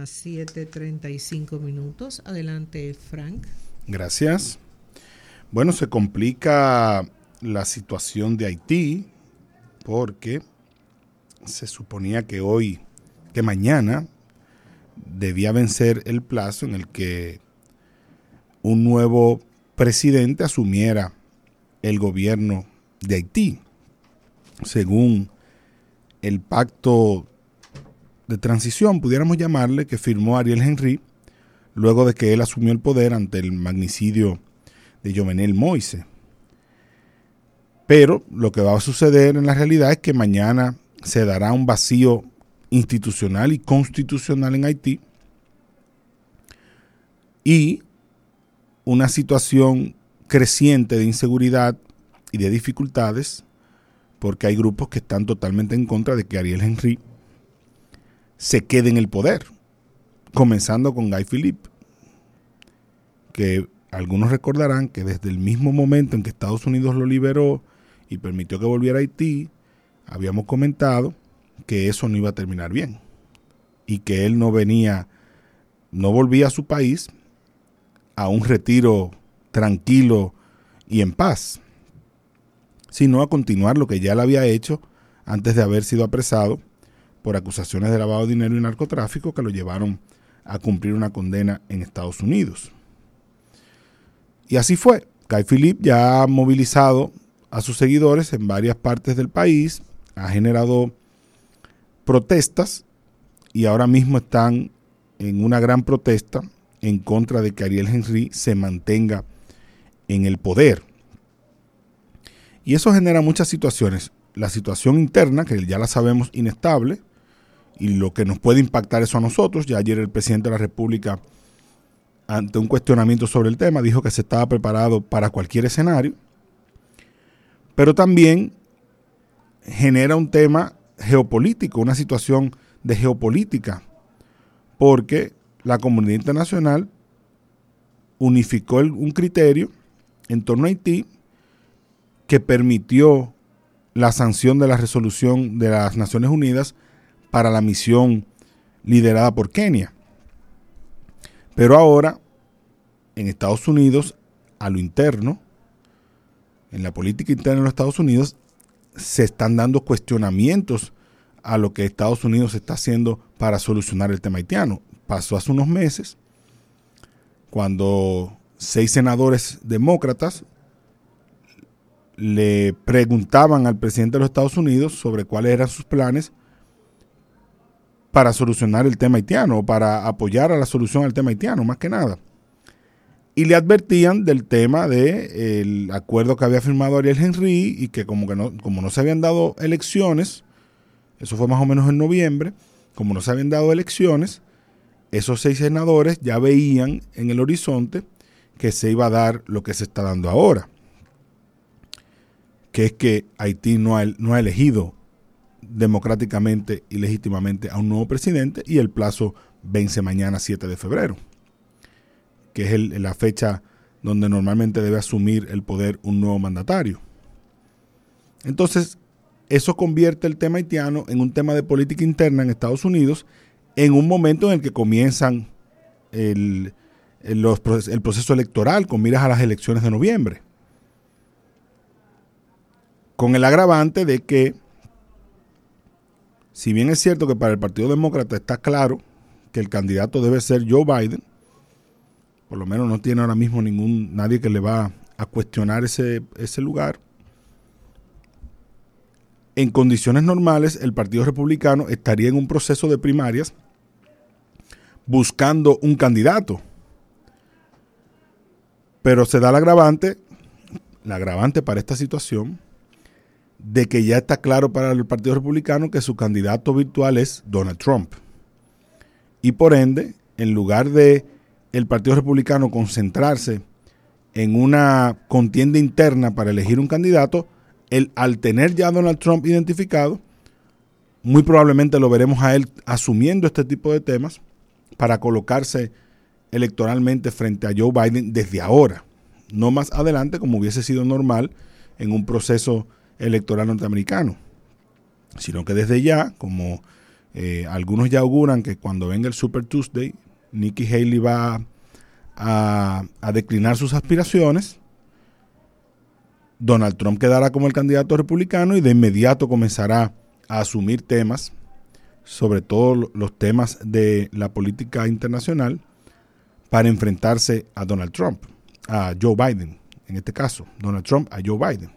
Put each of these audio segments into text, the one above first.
las 7.35 minutos. Adelante, Frank. Gracias. Bueno, se complica la situación de Haití porque se suponía que hoy, que mañana, debía vencer el plazo en el que un nuevo presidente asumiera el gobierno de Haití. Según el pacto de transición, pudiéramos llamarle, que firmó Ariel Henry luego de que él asumió el poder ante el magnicidio de Jovenel Moise. Pero lo que va a suceder en la realidad es que mañana se dará un vacío institucional y constitucional en Haití y una situación creciente de inseguridad y de dificultades porque hay grupos que están totalmente en contra de que Ariel Henry se quede en el poder, comenzando con Guy Philippe, que algunos recordarán que desde el mismo momento en que Estados Unidos lo liberó y permitió que volviera a Haití, habíamos comentado que eso no iba a terminar bien y que él no venía, no volvía a su país a un retiro tranquilo y en paz, sino a continuar lo que ya él había hecho antes de haber sido apresado por acusaciones de lavado de dinero y narcotráfico que lo llevaron a cumplir una condena en Estados Unidos. Y así fue. Guy Philippe ya ha movilizado a sus seguidores en varias partes del país, ha generado protestas y ahora mismo están en una gran protesta en contra de que Ariel Henry se mantenga en el poder. Y eso genera muchas situaciones. La situación interna, que ya la sabemos inestable, y lo que nos puede impactar eso a nosotros. Ya ayer el presidente de la República, ante un cuestionamiento sobre el tema, dijo que se estaba preparado para cualquier escenario. Pero también genera un tema geopolítico, una situación de geopolítica, porque la comunidad internacional unificó un criterio en torno a Haití que permitió la sanción de la resolución de las Naciones Unidas para la misión liderada por Kenia. Pero ahora, en Estados Unidos, a lo interno, en la política interna de los Estados Unidos, se están dando cuestionamientos a lo que Estados Unidos está haciendo para solucionar el tema haitiano. Pasó hace unos meses, cuando seis senadores demócratas le preguntaban al presidente de los Estados Unidos sobre cuáles eran sus planes para solucionar el tema haitiano para apoyar a la solución al tema haitiano, más que nada. Y le advertían del tema del acuerdo que había firmado Ariel Henry y que como, que no, como no se habían dado elecciones, eso fue más o menos en noviembre, como no se habían dado elecciones, esos seis senadores ya veían en el horizonte que se iba a dar lo que se está dando ahora, que es que Haití no ha, no ha elegido democráticamente y legítimamente a un nuevo presidente y el plazo vence mañana 7 de febrero, que es la fecha donde normalmente debe asumir el poder un nuevo mandatario. Entonces, eso convierte el tema haitiano en un tema de política interna en Estados Unidos en un momento en el que comienzan el, el, el proceso electoral con miras a las elecciones de noviembre. Con el agravante de que si bien es cierto que para el Partido Demócrata está claro que el candidato debe ser Joe Biden, por lo menos no tiene ahora mismo ningún nadie que le va a cuestionar ese, ese lugar. En condiciones normales, el Partido Republicano estaría en un proceso de primarias buscando un candidato. Pero se da el agravante, la agravante para esta situación, de que ya está claro para el Partido Republicano que su candidato virtual es Donald Trump. Y por ende, en lugar de el Partido Republicano concentrarse en una contienda interna para elegir un candidato, el, al tener ya a Donald Trump identificado, muy probablemente lo veremos a él asumiendo este tipo de temas para colocarse electoralmente frente a Joe Biden desde ahora, no más adelante como hubiese sido normal en un proceso electoral norteamericano, sino que desde ya, como Eh, algunos ya auguran que cuando venga el Super Tuesday, Nikki Haley va a, a declinar sus aspiraciones. Donald Trump quedará como el candidato republicano y de inmediato comenzará a asumir temas, sobre todo los temas de la política internacional, para enfrentarse a Donald Trump, a Joe Biden, en este caso, Donald Trump a Joe Biden.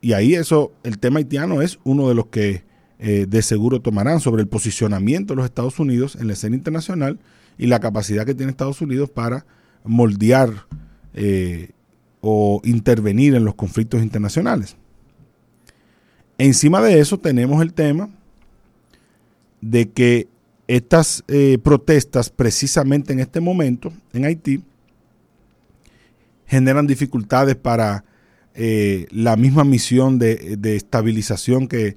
Y ahí eso, el tema haitiano es uno de los que eh, de seguro tomarán sobre el posicionamiento de los Estados Unidos en la escena internacional y la capacidad que tiene Estados Unidos para moldear eh, o intervenir en los conflictos internacionales. Encima de eso tenemos el tema de que estas eh, protestas precisamente en este momento en Haití generan dificultades para eh, la misma misión de, de, estabilización que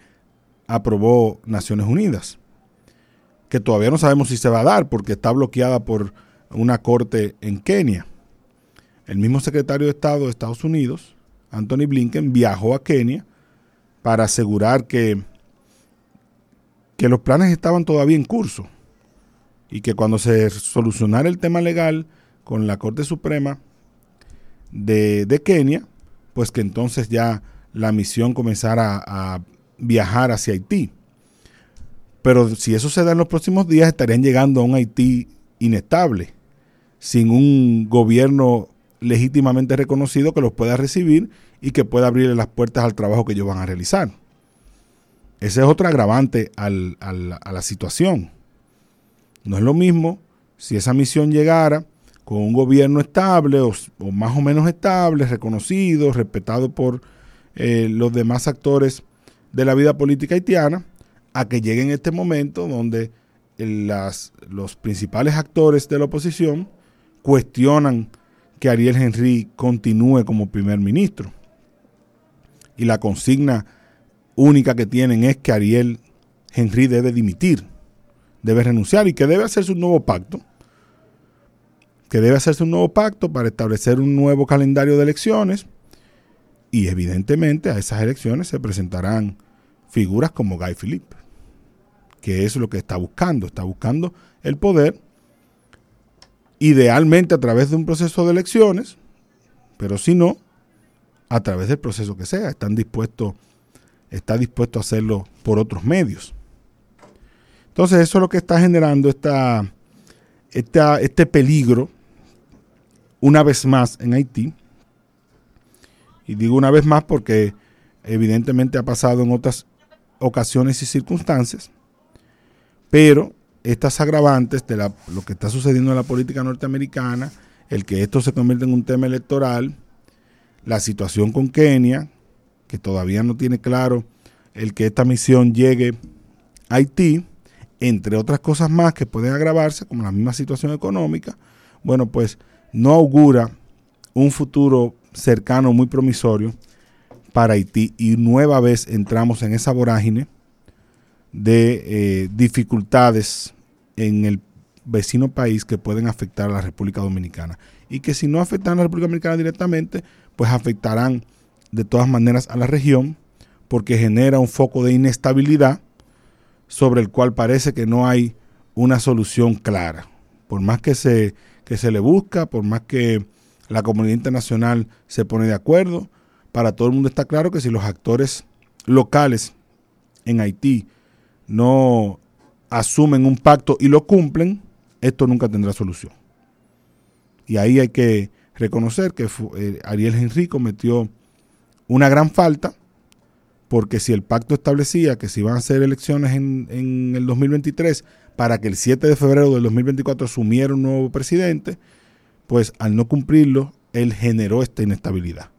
aprobó Naciones Unidas, que todavía no sabemos si se va a dar porque está bloqueada por una corte en Kenia. El mismo secretario de Estado de Estados Unidos, Anthony Blinken, viajó a Kenia para asegurar que, que los planes estaban todavía en curso y que cuando se solucionara el tema legal con la Corte Suprema de, de Kenia, pues que entonces ya la misión comenzara a viajar hacia Haití. Pero si eso se da en los próximos días, estarían llegando a un Haití inestable, sin un gobierno legítimamente reconocido que los pueda recibir y que pueda abrirle las puertas al trabajo que ellos van a realizar. Ese es otro agravante a la situación. No es lo mismo si esa misión llegara con un gobierno estable o, o más o menos estable, reconocido, respetado por eh, los demás actores de la vida política haitiana, a que llegue en este momento donde las, los principales actores de la oposición cuestionan que Ariel Henry continúe como primer ministro. Y la consigna única que tienen es que Ariel Henry debe dimitir, debe renunciar y que debe hacerse un nuevo pacto que debe hacerse un nuevo pacto para establecer un nuevo calendario de elecciones y evidentemente a esas elecciones se presentarán figuras como Guy Philippe, que es lo que está buscando, está buscando el poder idealmente a través de un proceso de elecciones, pero si no, a través del proceso que sea, están dispuestos, está dispuesto a hacerlo por otros medios. Entonces eso es lo que está generando esta, este peligro una vez más en Haití. Y digo una vez más porque evidentemente ha pasado en otras ocasiones y circunstancias, pero estas agravantes de lo que está sucediendo en la política norteamericana, el que esto se convierte en un tema electoral, la situación con Kenia, que todavía no tiene claro el que esta misión llegue a Haití, entre otras cosas más que pueden agravarse, como la misma situación económica, bueno, pues no augura un futuro cercano muy promisorio para Haití y nueva vez entramos en esa vorágine de eh, dificultades en el vecino país que pueden afectar a la República Dominicana y que si no afectan a la República Dominicana directamente, pues afectarán de todas maneras a la región porque genera un foco de inestabilidad sobre el cual parece que no hay una solución clara. Por más que se que se le busca, por más que la comunidad internacional se pone de acuerdo. Para todo el mundo está claro que si los actores locales en Haití no asumen un pacto y lo cumplen, esto nunca tendrá solución. Y ahí hay que reconocer que eh, Ariel Henry cometió una gran falta, porque si el pacto establecía que se iban a hacer elecciones en, en el 2023 para que el 7 de febrero del 2024 asumiera un nuevo presidente, pues al no cumplirlo, él generó esta inestabilidad.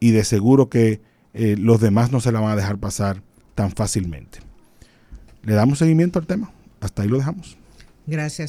Y de seguro que eh, los demás no se la van a dejar pasar tan fácilmente. Le damos seguimiento al tema. Hasta ahí lo dejamos. Gracias.